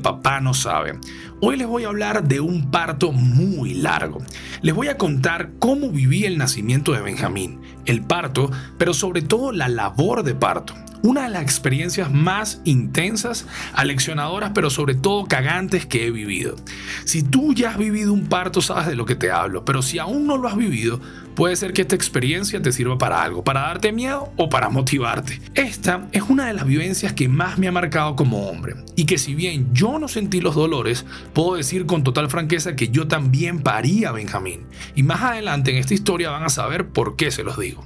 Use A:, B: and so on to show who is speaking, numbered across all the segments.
A: papá no sabe. Hoy les voy a hablar de un parto muy largo. Les voy a contar cómo viví el nacimiento de Benjamín, el parto, pero sobre todo la labor de parto una de las experiencias más intensas, aleccionadoras, pero sobre todo cagantes que he vivido. Si tú ya has vivido un parto, sabes de lo que te hablo, pero si aún no lo has vivido, puede ser que esta experiencia te sirva para algo, para darte miedo o para motivarte. Esta es una de las vivencias que más me ha marcado como hombre, y que si bien yo no sentí los dolores, puedo decir con total franqueza que yo también paría a Benjamín. Y más adelante en esta historia van a saber por qué se los digo.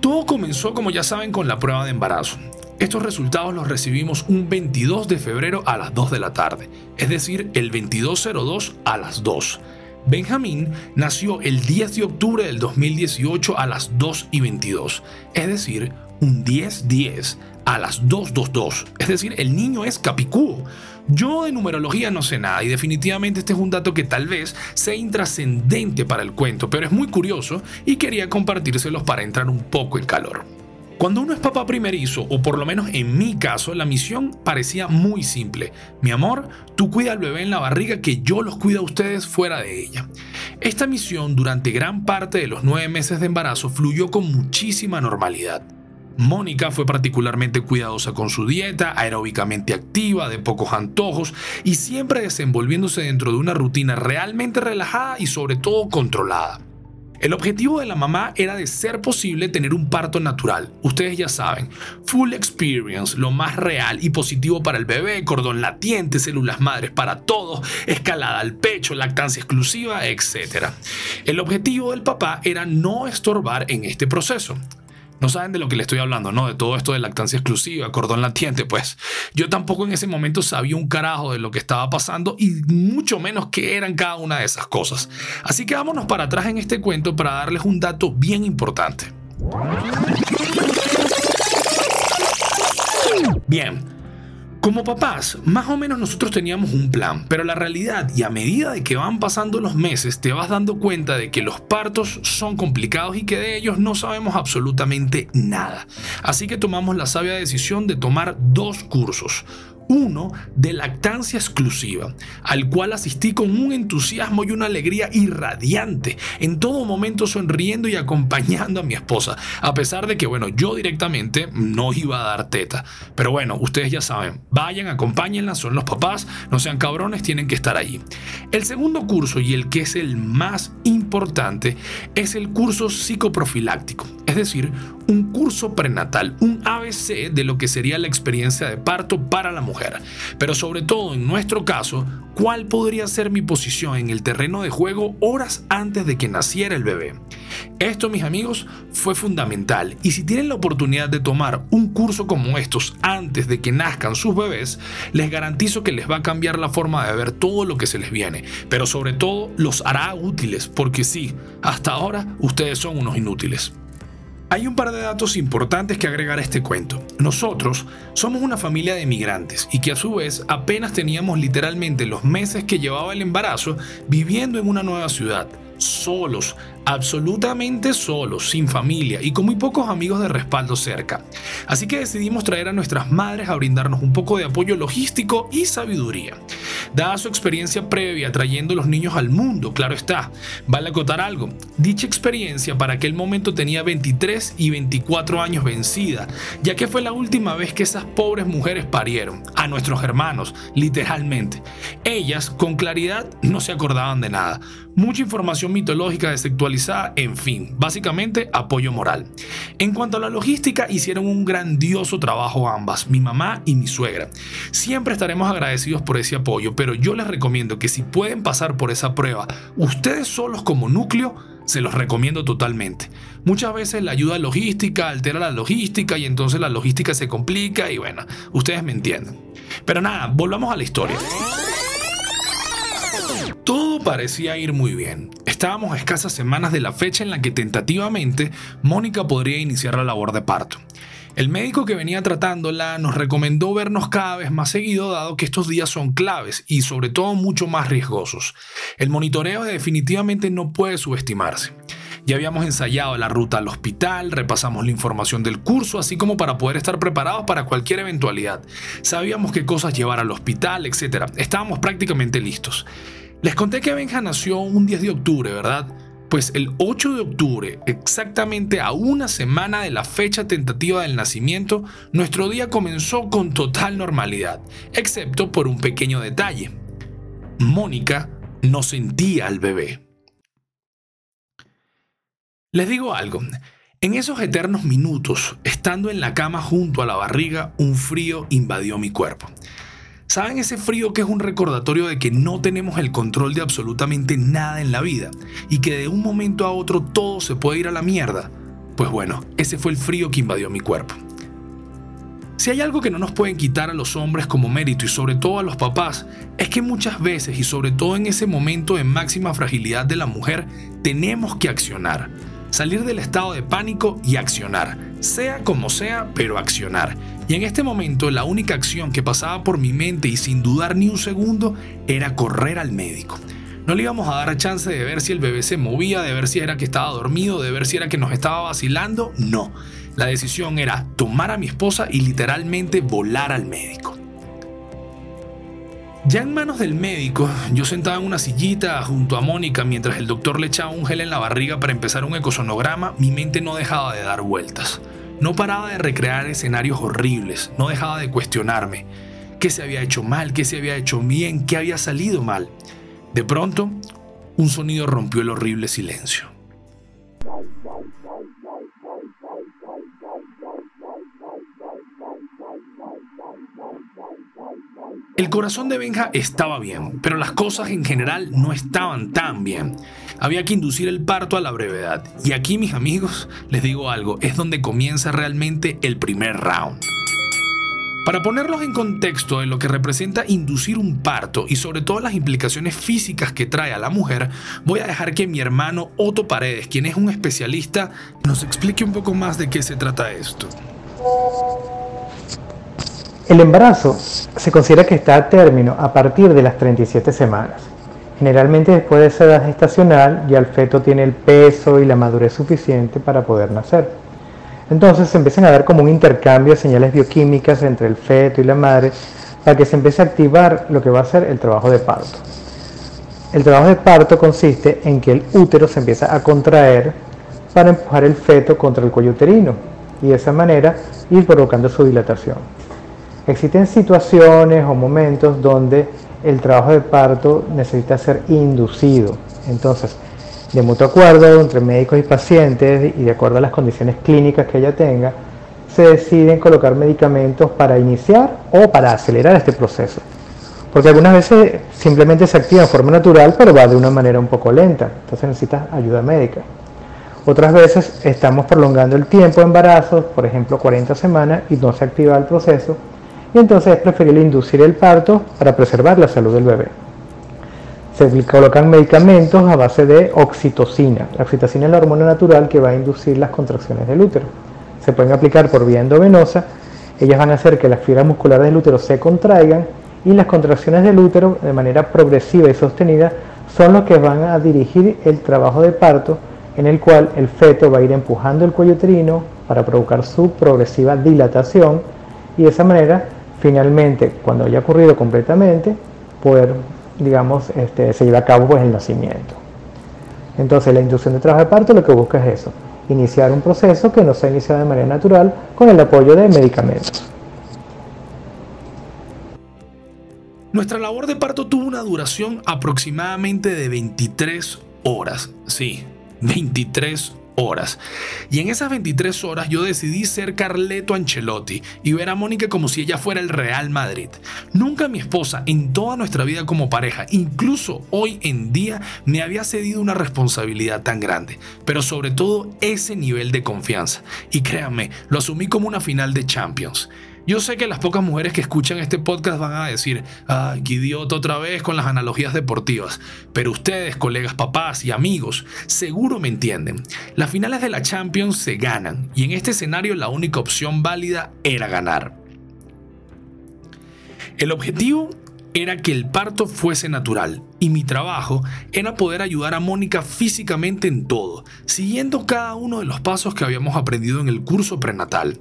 A: Todo comenzó, como ya saben, con la prueba de embarazo. Estos resultados los recibimos un 22 de febrero a las 2 de la tarde, es decir, el 2202 a las 2. Benjamín nació el 10 de octubre del 2018 a las 2 y 22, es decir, un 10-10 a las 222, es decir, el niño es capicúo. Yo de numerología no sé nada y definitivamente este es un dato que tal vez sea intrascendente para el cuento, pero es muy curioso y quería compartírselos para entrar un poco en calor. Cuando uno es papá primerizo, o por lo menos en mi caso, la misión parecía muy simple. Mi amor, tú cuida al bebé en la barriga que yo los cuido a ustedes fuera de ella. Esta misión durante gran parte de los nueve meses de embarazo fluyó con muchísima normalidad. Mónica fue particularmente cuidadosa con su dieta, aeróbicamente activa, de pocos antojos y siempre desenvolviéndose dentro de una rutina realmente relajada y sobre todo controlada. El objetivo de la mamá era de ser posible tener un parto natural. Ustedes ya saben, full experience, lo más real y positivo para el bebé, cordón latiente, células madres para todos, escalada al pecho, lactancia exclusiva, etc. El objetivo del papá era no estorbar en este proceso. No saben de lo que le estoy hablando, ¿no? De todo esto de lactancia exclusiva, cordón latiente, pues yo tampoco en ese momento sabía un carajo de lo que estaba pasando y mucho menos qué eran cada una de esas cosas. Así que vámonos para atrás en este cuento para darles un dato bien importante. Bien, como papás, más o menos nosotros teníamos un plan, pero la realidad y a medida de que van pasando los meses te vas dando cuenta de que los partos son complicados y que de ellos no sabemos absolutamente nada. Así que tomamos la sabia decisión de tomar dos cursos uno de lactancia exclusiva, al cual asistí con un entusiasmo y una alegría irradiante, en todo momento sonriendo y acompañando a mi esposa, a pesar de que, bueno, yo directamente no iba a dar teta. Pero bueno, ustedes ya saben, vayan, acompáñenla, son los papás, no sean cabrones, tienen que estar allí. El segundo curso y el que es el más importante es el curso psicoprofiláctico, es decir, un curso prenatal, un ABC de lo que sería la experiencia de parto para la mujer. Pero sobre todo en nuestro caso, ¿cuál podría ser mi posición en el terreno de juego horas antes de que naciera el bebé? Esto, mis amigos, fue fundamental y si tienen la oportunidad de tomar un curso como estos antes de que nazcan sus bebés, les garantizo que les va a cambiar la forma de ver todo lo que se les viene, pero sobre todo los hará útiles, porque sí, hasta ahora ustedes son unos inútiles. Hay un par de datos importantes que agregar a este cuento. Nosotros somos una familia de migrantes y que a su vez apenas teníamos literalmente los meses que llevaba el embarazo viviendo en una nueva ciudad solos, absolutamente solos, sin familia y con muy pocos amigos de respaldo cerca. Así que decidimos traer a nuestras madres a brindarnos un poco de apoyo logístico y sabiduría. Dada su experiencia previa trayendo los niños al mundo, claro está, vale acotar algo. Dicha experiencia para aquel momento tenía 23 y 24 años vencida, ya que fue la última vez que esas pobres mujeres parieron, a nuestros hermanos, literalmente. Ellas, con claridad, no se acordaban de nada. Mucha información mitológica desactualizada, en fin, básicamente apoyo moral. En cuanto a la logística, hicieron un grandioso trabajo ambas, mi mamá y mi suegra. Siempre estaremos agradecidos por ese apoyo, pero yo les recomiendo que si pueden pasar por esa prueba ustedes solos como núcleo, se los recomiendo totalmente. Muchas veces la ayuda logística altera la logística y entonces la logística se complica y bueno, ustedes me entienden. Pero nada, volvamos a la historia. Todo parecía ir muy bien. Estábamos a escasas semanas de la fecha en la que tentativamente Mónica podría iniciar la labor de parto. El médico que venía tratándola nos recomendó vernos cada vez más seguido dado que estos días son claves y sobre todo mucho más riesgosos. El monitoreo definitivamente no puede subestimarse. Ya habíamos ensayado la ruta al hospital, repasamos la información del curso, así como para poder estar preparados para cualquier eventualidad. Sabíamos qué cosas llevar al hospital, etc. Estábamos prácticamente listos. Les conté que Benja nació un 10 de octubre, ¿verdad? Pues el 8 de octubre, exactamente a una semana de la fecha tentativa del nacimiento, nuestro día comenzó con total normalidad, excepto por un pequeño detalle. Mónica no sentía al bebé. Les digo algo, en esos eternos minutos, estando en la cama junto a la barriga, un frío invadió mi cuerpo. ¿Saben ese frío que es un recordatorio de que no tenemos el control de absolutamente nada en la vida y que de un momento a otro todo se puede ir a la mierda? Pues bueno, ese fue el frío que invadió mi cuerpo. Si hay algo que no nos pueden quitar a los hombres como mérito y sobre todo a los papás, es que muchas veces y sobre todo en ese momento de máxima fragilidad de la mujer, tenemos que accionar salir del estado de pánico y accionar, sea como sea, pero accionar. Y en este momento la única acción que pasaba por mi mente y sin dudar ni un segundo era correr al médico. No le íbamos a dar chance de ver si el bebé se movía, de ver si era que estaba dormido, de ver si era que nos estaba vacilando. No. La decisión era tomar a mi esposa y literalmente volar al médico. Ya en manos del médico, yo sentaba en una sillita junto a Mónica mientras el doctor le echaba un gel en la barriga para empezar un ecosonograma, mi mente no dejaba de dar vueltas. No paraba de recrear escenarios horribles, no dejaba de cuestionarme qué se había hecho mal, qué se había hecho bien, qué había salido mal. De pronto, un sonido rompió el horrible silencio. El corazón de Benja estaba bien, pero las cosas en general no estaban tan bien. Había que inducir el parto a la brevedad. Y aquí, mis amigos, les digo algo, es donde comienza realmente el primer round. Para ponerlos en contexto de lo que representa inducir un parto y sobre todo las implicaciones físicas que trae a la mujer, voy a dejar que mi hermano Otto Paredes, quien es un especialista, nos explique un poco más de qué se trata esto.
B: El embarazo se considera que está a término a partir de las 37 semanas. Generalmente después de esa edad gestacional ya el feto tiene el peso y la madurez suficiente para poder nacer. Entonces se empiezan a dar como un intercambio de señales bioquímicas entre el feto y la madre para que se empiece a activar lo que va a ser el trabajo de parto. El trabajo de parto consiste en que el útero se empieza a contraer para empujar el feto contra el cuello uterino y de esa manera ir provocando su dilatación. Existen situaciones o momentos donde el trabajo de parto necesita ser inducido. Entonces, de mutuo acuerdo entre médicos y pacientes y de acuerdo a las condiciones clínicas que ella tenga, se deciden colocar medicamentos para iniciar o para acelerar este proceso. Porque algunas veces simplemente se activa de forma natural, pero va de una manera un poco lenta. Entonces necesita ayuda médica. Otras veces estamos prolongando el tiempo de embarazo, por ejemplo 40 semanas, y no se activa el proceso y entonces es preferible inducir el parto para preservar la salud del bebé. Se colocan medicamentos a base de oxitocina. La oxitocina es la hormona natural que va a inducir las contracciones del útero. Se pueden aplicar por vía endovenosa. Ellas van a hacer que las fibras musculares del útero se contraigan y las contracciones del útero de manera progresiva y sostenida son los que van a dirigir el trabajo de parto en el cual el feto va a ir empujando el cuello uterino para provocar su progresiva dilatación y de esa manera finalmente, cuando haya ocurrido completamente, poder, digamos, este, se lleve a cabo pues, el nacimiento. Entonces, la inducción de trabajo de parto lo que busca es eso, iniciar un proceso que no se inicia de manera natural con el apoyo de medicamentos.
A: Nuestra labor de parto tuvo una duración aproximadamente de 23 horas. Sí, 23 horas. Y en esas 23 horas yo decidí ser Carleto Ancelotti y ver a Mónica como si ella fuera el Real Madrid. Nunca mi esposa en toda nuestra vida como pareja, incluso hoy en día, me había cedido una responsabilidad tan grande, pero sobre todo ese nivel de confianza. Y créanme, lo asumí como una final de Champions. Yo sé que las pocas mujeres que escuchan este podcast van a decir, ay, qué idiota otra vez con las analogías deportivas. Pero ustedes, colegas papás y amigos, seguro me entienden. Las finales de la Champions se ganan y en este escenario la única opción válida era ganar. El objetivo era que el parto fuese natural y mi trabajo era poder ayudar a Mónica físicamente en todo, siguiendo cada uno de los pasos que habíamos aprendido en el curso prenatal.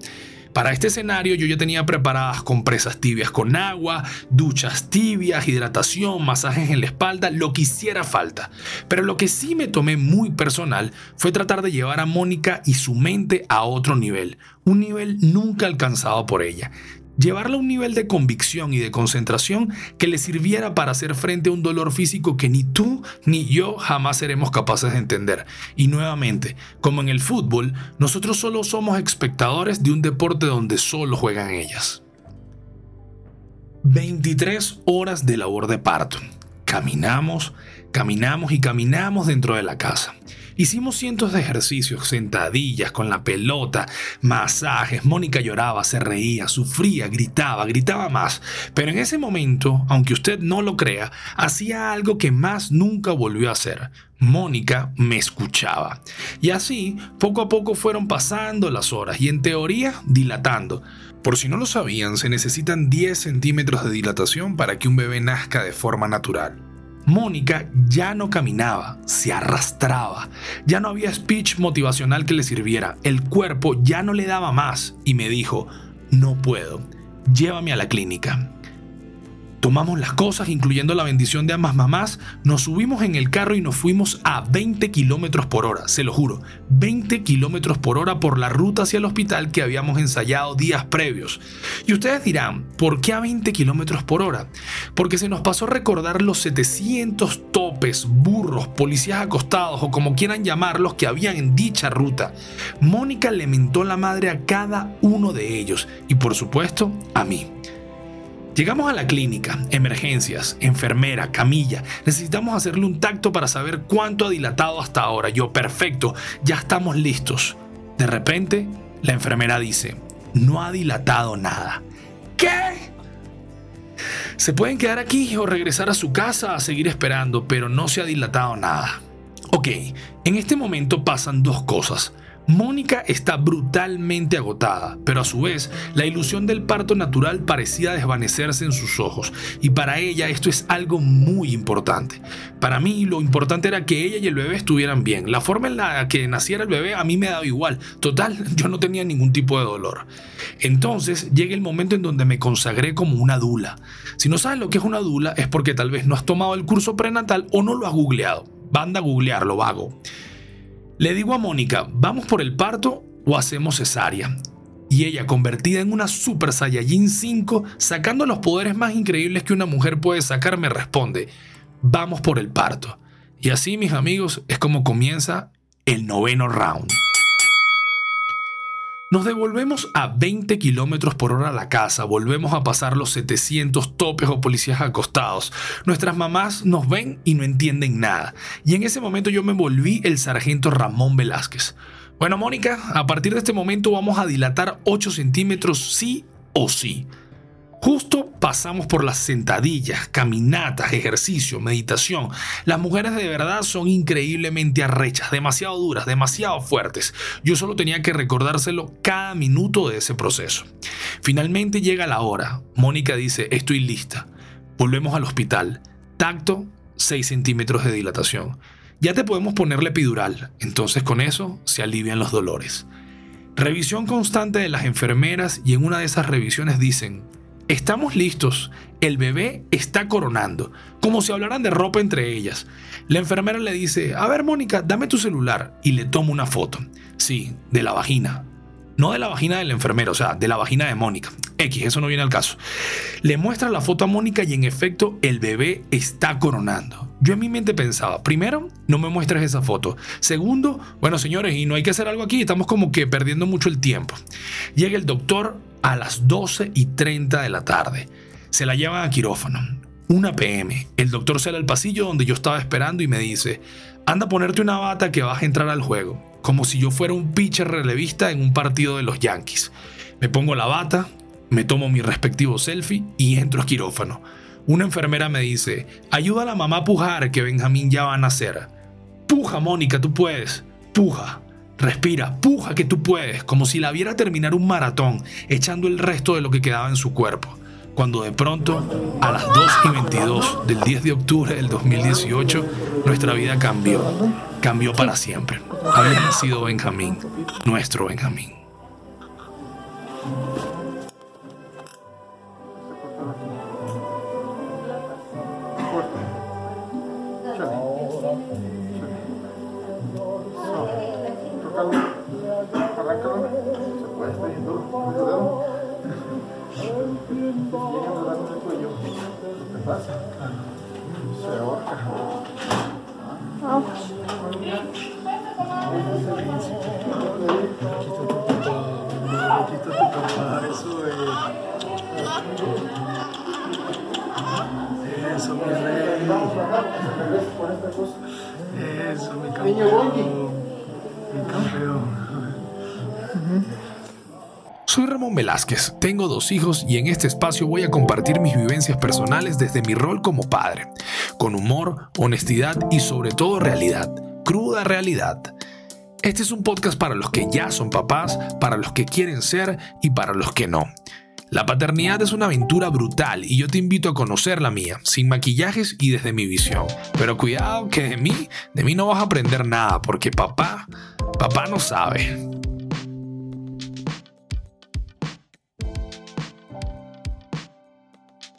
A: Para este escenario yo ya tenía preparadas compresas tibias con agua, duchas tibias, hidratación, masajes en la espalda, lo que hiciera falta. Pero lo que sí me tomé muy personal fue tratar de llevar a Mónica y su mente a otro nivel, un nivel nunca alcanzado por ella llevarla a un nivel de convicción y de concentración que le sirviera para hacer frente a un dolor físico que ni tú ni yo jamás seremos capaces de entender. Y nuevamente, como en el fútbol, nosotros solo somos espectadores de un deporte donde solo juegan ellas. 23 horas de labor de parto. Caminamos, caminamos y caminamos dentro de la casa. Hicimos cientos de ejercicios, sentadillas con la pelota, masajes. Mónica lloraba, se reía, sufría, gritaba, gritaba más. Pero en ese momento, aunque usted no lo crea, hacía algo que más nunca volvió a hacer. Mónica me escuchaba. Y así, poco a poco fueron pasando las horas y en teoría dilatando. Por si no lo sabían, se necesitan 10 centímetros de dilatación para que un bebé nazca de forma natural. Mónica ya no caminaba, se arrastraba, ya no había speech motivacional que le sirviera, el cuerpo ya no le daba más y me dijo, no puedo, llévame a la clínica. Tomamos las cosas, incluyendo la bendición de ambas mamás, nos subimos en el carro y nos fuimos a 20 kilómetros por hora, se lo juro, 20 kilómetros por hora por la ruta hacia el hospital que habíamos ensayado días previos. Y ustedes dirán, ¿por qué a 20 kilómetros por hora? Porque se nos pasó recordar los 700 topes, burros, policías acostados o como quieran llamarlos que habían en dicha ruta. Mónica le mentó la madre a cada uno de ellos y por supuesto a mí. Llegamos a la clínica, emergencias, enfermera, camilla. Necesitamos hacerle un tacto para saber cuánto ha dilatado hasta ahora. Yo, perfecto, ya estamos listos. De repente, la enfermera dice, no ha dilatado nada. ¿Qué? Se pueden quedar aquí o regresar a su casa a seguir esperando, pero no se ha dilatado nada. Ok, en este momento pasan dos cosas. Mónica está brutalmente agotada, pero a su vez la ilusión del parto natural parecía desvanecerse en sus ojos, y para ella esto es algo muy importante. Para mí lo importante era que ella y el bebé estuvieran bien. La forma en la que naciera el bebé a mí me daba igual. Total, yo no tenía ningún tipo de dolor. Entonces llega el momento en donde me consagré como una dula. Si no sabes lo que es una dula es porque tal vez no has tomado el curso prenatal o no lo has googleado. Banda a googlearlo, vago. Le digo a Mónica, ¿vamos por el parto o hacemos cesárea? Y ella, convertida en una Super Saiyajin 5, sacando los poderes más increíbles que una mujer puede sacar, me responde, vamos por el parto. Y así, mis amigos, es como comienza el noveno round. Nos devolvemos a 20 kilómetros por hora a la casa, volvemos a pasar los 700 topes o policías acostados. Nuestras mamás nos ven y no entienden nada. Y en ese momento yo me volví el sargento Ramón Velázquez. Bueno, Mónica, a partir de este momento vamos a dilatar 8 centímetros sí o sí. Justo pasamos por las sentadillas, caminatas, ejercicio, meditación. Las mujeres de verdad son increíblemente arrechas, demasiado duras, demasiado fuertes. Yo solo tenía que recordárselo cada minuto de ese proceso. Finalmente llega la hora. Mónica dice, estoy lista. Volvemos al hospital. Tacto, 6 centímetros de dilatación. Ya te podemos ponerle epidural, entonces con eso se alivian los dolores. Revisión constante de las enfermeras y en una de esas revisiones dicen, Estamos listos. El bebé está coronando, como si hablaran de ropa entre ellas. La enfermera le dice, a ver Mónica, dame tu celular y le tomo una foto. Sí, de la vagina. No de la vagina del enfermero, o sea, de la vagina de Mónica. X, eso no viene al caso. Le muestra la foto a Mónica y en efecto el bebé está coronando. Yo en mi mente pensaba, primero, no me muestres esa foto. Segundo, bueno señores, y no hay que hacer algo aquí, estamos como que perdiendo mucho el tiempo. Llega el doctor a las 12 y 30 de la tarde. Se la llevan a quirófano. Una PM. El doctor sale al pasillo donde yo estaba esperando y me dice, anda a ponerte una bata que vas a entrar al juego como si yo fuera un pitcher relevista en un partido de los Yankees. Me pongo la bata, me tomo mi respectivo selfie y entro a quirófano. Una enfermera me dice, ayuda a la mamá a pujar que Benjamín ya va a nacer. Puja, Mónica, tú puedes. Puja. Respira, puja que tú puedes, como si la viera terminar un maratón, echando el resto de lo que quedaba en su cuerpo. cuando de pronto, a las 2 y 22 del 10 de octubre del 2018, nuestra vida cambió. Cambió para siempre. Había nacido Benjamín, nuestro Benjamín.
C: Eso, mi rey. Eso, mi campeón. Mi campeón.
A: Ramón Velázquez, tengo dos hijos y en este espacio voy a compartir mis vivencias personales desde mi rol como padre, con humor, honestidad y sobre todo realidad, cruda realidad. Este es un podcast para los que ya son papás, para los que quieren ser y para los que no. La paternidad es una aventura brutal y yo te invito a conocer la mía, sin maquillajes y desde mi visión. Pero cuidado que de mí, de mí no vas a aprender nada porque papá, papá no sabe.